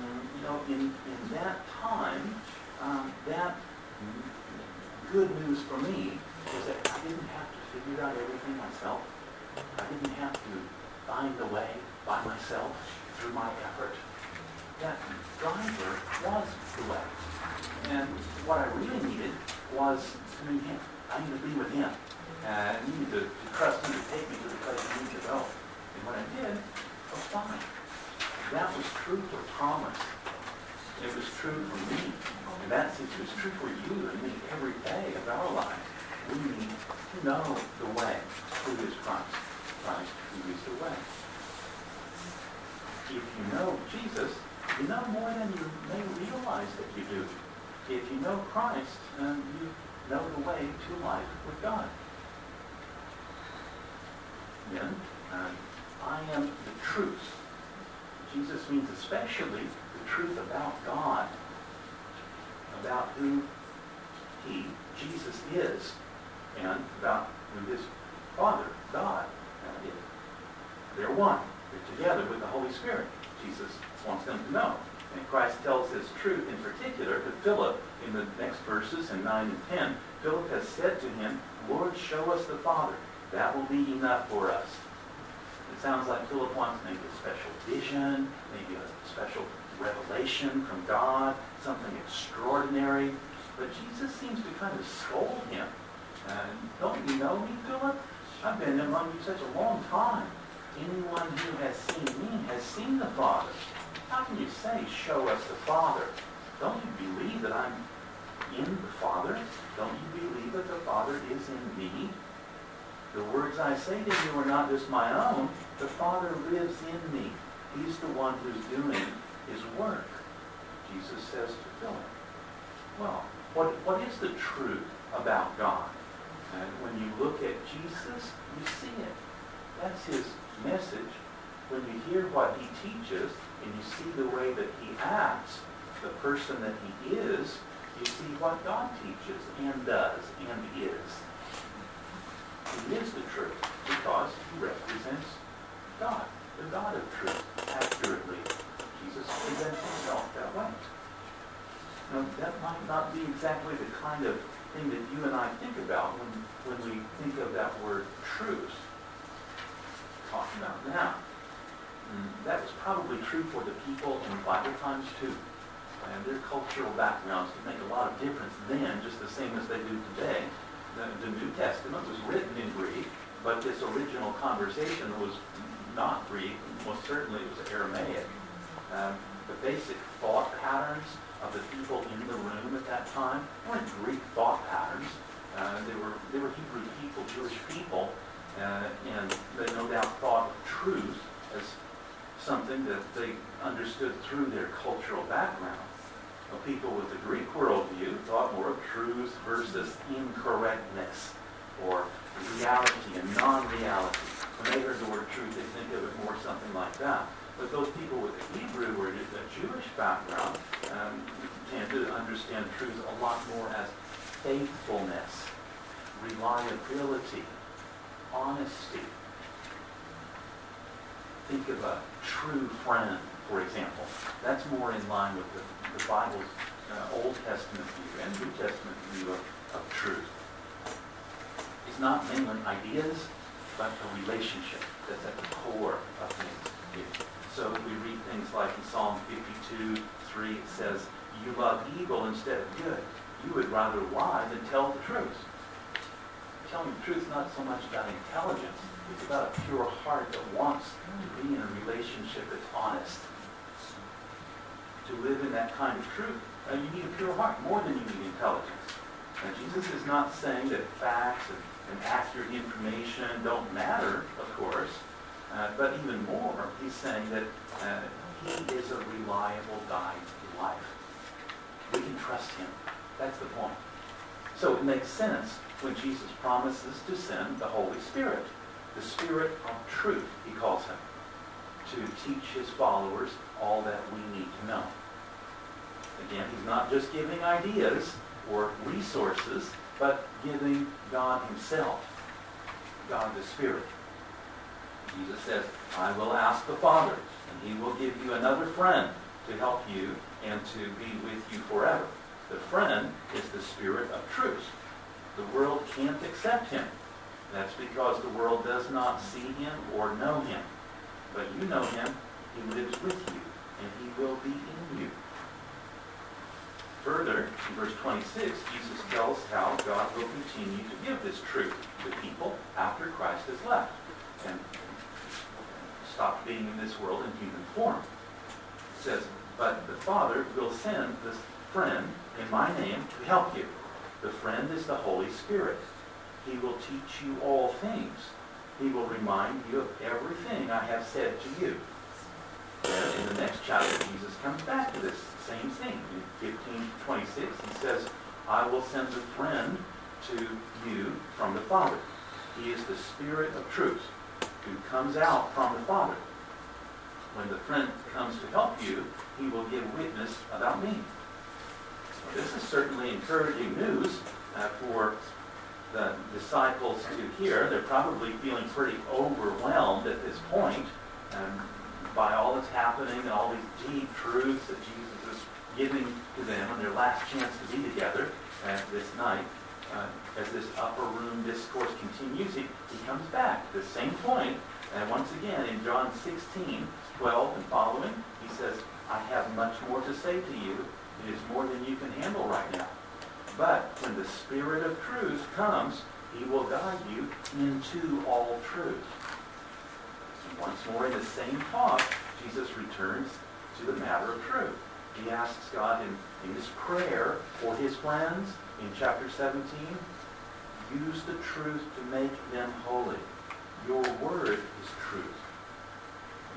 Mm, you know, in, in that time, um, that good news for me was that I didn't have to figure out everything myself. I didn't have to find the way by myself through my effort. That driver was the way. And what I really needed was to meet him. I needed to be with him. And I needed to, to trust him to take me to the place I needed to go. And when I did, I was fine. That was true or promise. It was true for me. And that's it was true for you and me every day of our lives. We need to know the way. Who is Christ? Christ who is the way. If you know Jesus, you know more than you may realize that you do. If you know Christ, then you know the way to life with God. Then, uh, I am the truth. Jesus means especially the truth about God, about who He, Jesus, is, and about who His Father, God, is. They're one. They're together with the Holy Spirit. Jesus wants them to know. And Christ tells this truth in particular to Philip in the next verses in 9 and 10. Philip has said to him, Lord, show us the Father. That will be enough for us. It sounds like Philip wants maybe a special vision, maybe a special revelation from God, something extraordinary. But Jesus seems to kind of scold him. And don't you know me, Philip? I've been among you such a long time. Anyone who has seen me has seen the Father. How can you say, show us the Father? Don't you believe that I'm in the Father? Don't you believe that the Father is in me? The words I say to you are not just my own. The Father lives in me. He's the one who's doing his work. Jesus says to Philip. Well, what, what is the truth about God? And when you look at Jesus, you see it. That's his message. When you hear what he teaches and you see the way that he acts, the person that he is, you see what God teaches and does and is. He is the truth because he represents God, the God of truth, accurately. Jesus presents himself that way. Now, that might not be exactly the kind of thing that you and I think about when, when we think of that word truth. Talking about now. That was probably true for the people in Bible times too. And their cultural backgrounds could make a lot of difference then, just the same as they do today. The, the New Testament was written in Greek, but this original conversation was not Greek. Most certainly it was Aramaic. Um, the basic thought patterns of the people in the room at that time weren't Greek thought patterns. Uh, they were they were Hebrew people, Jewish people, uh, and they no doubt thought of truth as something that they understood through their cultural background. Well, people with the Greek worldview thought more of truth versus incorrectness, or reality and non-reality. When they heard the word truth, they think of it more something like that. But those people with the Hebrew or the Jewish background um, tend to understand truth a lot more as faithfulness, reliability, honesty. Think of a true friend, for example. That's more in line with the, the Bible's uh, Old Testament view and New Testament view of, of truth. It's not mainly ideas, but a relationship that's at the core of things. So we read things like in Psalm 52, 3, it says, You love evil instead of good. You would rather lie than tell the truth. Telling the truth is not so much about intelligence. It's about a pure heart that wants to be in a relationship that's honest. To live in that kind of truth, uh, you need a pure heart more than you need intelligence. Now, Jesus is not saying that facts and, and accurate information don't matter, of course, uh, but even more, he's saying that uh, he is a reliable guide to life. We can trust him. That's the point. So it makes sense when Jesus promises to send the Holy Spirit, the Spirit of truth, he calls him, to teach his followers all that we need to know. Again, he's not just giving ideas or resources, but giving God himself, God the Spirit. Jesus says, I will ask the Father, and he will give you another friend to help you and to be with you forever. The friend is the Spirit of truth. The world can't accept him. That's because the world does not see him or know him. But you know him, he lives with you, and he will be in you. Further, in verse 26, Jesus tells how God will continue to give this truth to people after Christ has left and stopped being in this world in human form. It says, but the Father will send this friend in my name to help you. The friend is the Holy Spirit. He will teach you all things. He will remind you of everything I have said to you. Then in the next chapter, Jesus comes back to this same thing. In 1526, he says, I will send a friend to you from the Father. He is the Spirit of truth who comes out from the Father. When the friend comes to help you, he will give witness about me. This is certainly encouraging news uh, for the disciples to hear. They're probably feeling pretty overwhelmed at this point um, by all that's happening and all these deep truths that Jesus is giving to them on their last chance to be together uh, this night. Uh, as this upper room discourse continues, he, he comes back to the same point, and once again in John 16, 12 and following, he says, I have much more to say to you. It is more than you can handle right now. But when the Spirit of truth comes, he will guide you into all truth. Once more in the same talk, Jesus returns to the matter of truth. He asks God in, in his prayer for his friends in chapter 17, use the truth to make them holy. Your word is truth.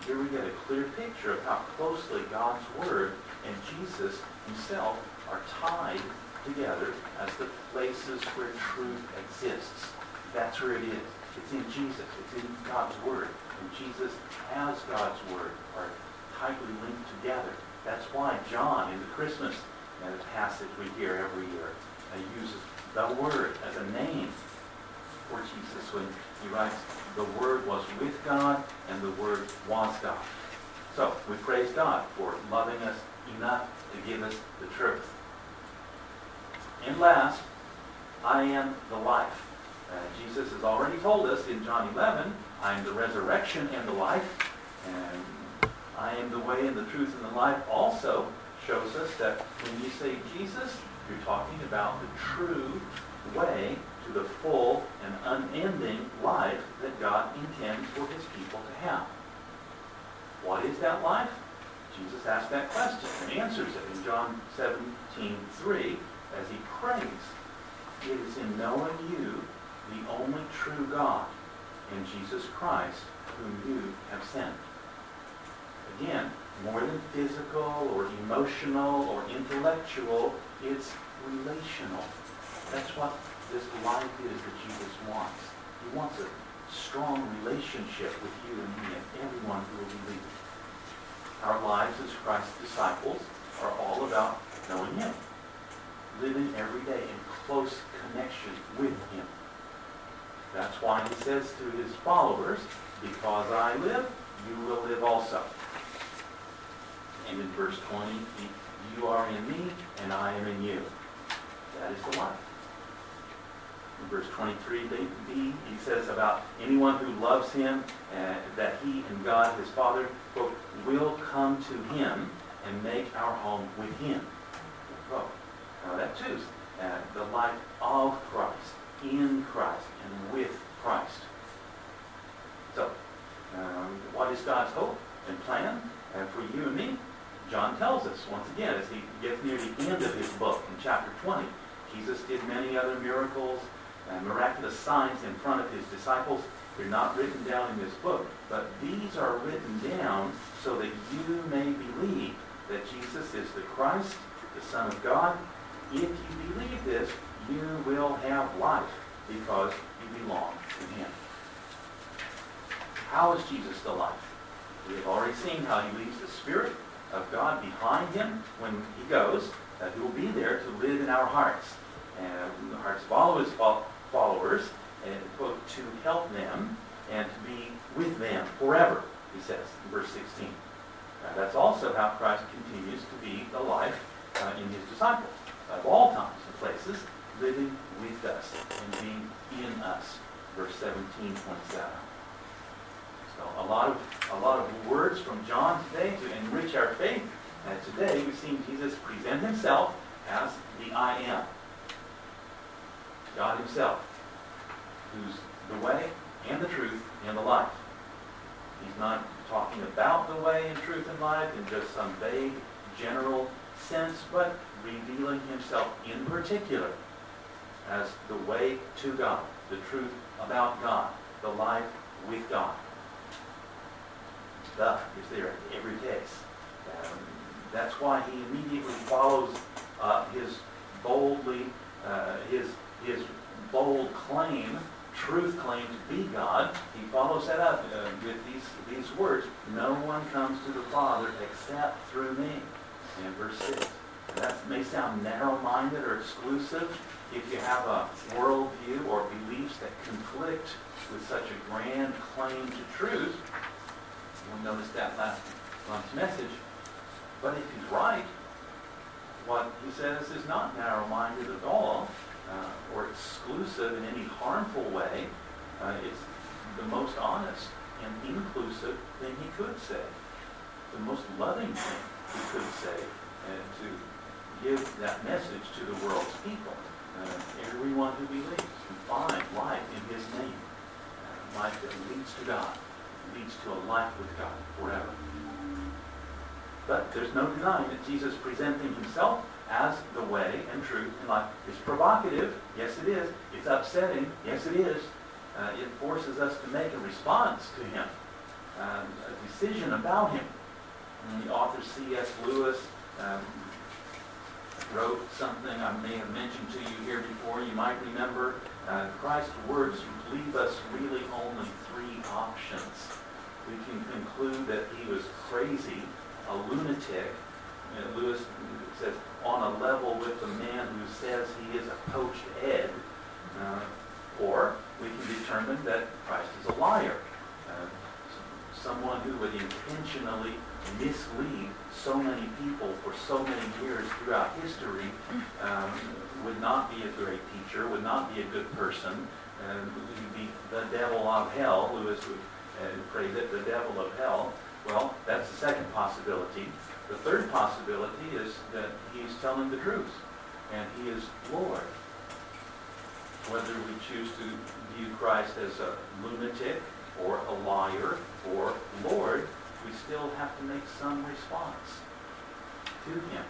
Here we get a clear picture of how closely God's word and Jesus himself are tied together as the places where truth exists. That's where it is. It's in Jesus. It's in God's Word. And Jesus has God's Word are tightly linked together. That's why John, in the Christmas passage we hear every year, uh, uses the Word as a name for Jesus when he writes, the Word was with God and the Word was God. So we praise God for loving us enough to give us the truth. And last, I am the life. Uh, Jesus has already told us in John 11, I am the resurrection and the life. And I am the way and the truth and the life also shows us that when you say Jesus, you're talking about the true way to the full and unending life that God intends for his people to have. What is that life? Jesus asked that question and answers it in John 17, 3 as he prays, it is in knowing you, the only true God, and Jesus Christ, whom you have sent. Again, more than physical or emotional or intellectual, it's relational. That's what this life is that Jesus wants. He wants a strong relationship with you and me and everyone who will believe. Our lives as Christ's disciples are all about knowing Him living every day in close connection with him. That's why he says to his followers, because I live, you will live also. And in verse 20, you are in me and I am in you. That is the life. In verse 23b, he says about anyone who loves him, uh, that he and God, his Father, quote, will come to him and make our home with him. Quote. That too uh, the life of Christ, in Christ, and with Christ. So, um, what is God's hope and plan uh, for you and me? John tells us, once again, as he gets near the end of his book in chapter 20, Jesus did many other miracles and miraculous signs in front of his disciples. They're not written down in this book, but these are written down so that you may believe that Jesus is the Christ, the Son of God. If you believe this, you will have life because you belong to him. How is Jesus the life? We have already seen how he leaves the Spirit of God behind him when he goes, that he will be there to live in our hearts. And the hearts of all his followers, and quote, to help them and to be with them forever, he says in verse 16. Uh, that's also how Christ continues to be the life uh, in his disciples, of all times and places, living with us and being in us. Verse 17 points that out. So a lot of a lot of words from John today to enrich our faith. And today we've seen Jesus present himself as the I am. God himself, who's the way and the truth and the life. He's not talking about the way and truth and life in just some vague, general sense, but revealing himself in particular as the way to God, the truth about God, the life with God. The is there in every case. Um, that's why he immediately follows uh, his boldly, uh, his, his bold claim, truth claim to be God. He follows that up uh, with these, these words, no one comes to the Father except through me. In verse 6. That may sound narrow-minded or exclusive if you have a worldview or beliefs that conflict with such a grand claim to truth. You'll notice that last month's message. But if he's right, what he says is not narrow-minded at all uh, or exclusive in any harmful way. Uh, it's the most honest and inclusive thing he could say. The most loving thing he could say and to give that message to the world's people. Uh, everyone who believes can find life in his name. Uh, life that leads to God, leads to a life with God forever. But there's no denying that Jesus presenting himself as the way and truth and life is provocative. Yes, it is. It's upsetting. Yes, it is. Uh, it forces us to make a response to him, um, a decision about him. And the author C.S. Lewis um, wrote something I may have mentioned to you here before. You might remember uh, Christ's words leave us really only three options. We can conclude that he was crazy, a lunatic. And Lewis says, on a level with the man who says he is a poached egg. Uh, or we can determine that Christ is a liar. Uh, someone who would intentionally mislead so many people for so many years throughout history um, would not be a great teacher, would not be a good person, and would be the devil of hell, Lewis would uh, phrase it, the devil of hell. Well, that's the second possibility. The third possibility is that he's telling the truth, and he is Lord. Whether we choose to view Christ as a lunatic, or a liar, or Lord, we still have to make some response to him.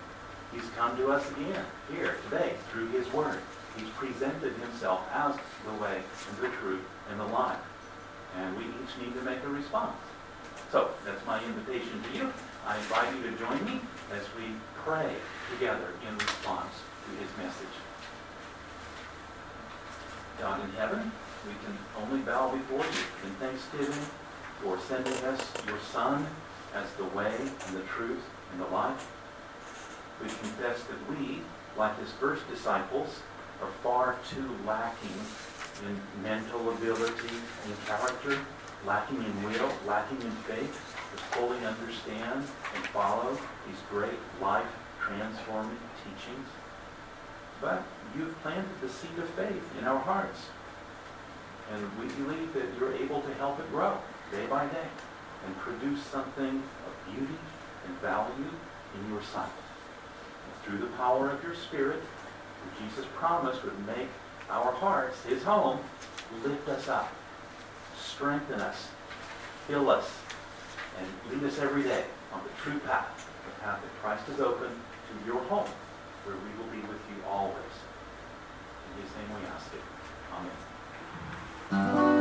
He's come to us again here today through his word. He's presented himself as the way and the truth and the life. And we each need to make a response. So that's my invitation to you. I invite you to join me as we pray together in response to his message. God in heaven, we can only bow before you in thanksgiving for sending us your Son as the way and the truth and the life. We confess that we, like his first disciples, are far too lacking in mental ability and character, lacking in will, lacking in faith to fully understand and follow these great life transforming teachings. But you've planted the seed of faith in our hearts. And we believe that you're able to help it grow day by day and produce something of beauty and value in your sight. And through the power of your Spirit, who Jesus promised would make our hearts his home, lift us up, strengthen us, fill us, and lead us every day on the true path, the path that Christ has opened to your home, where we will be with you always. In his name we ask it. Amen.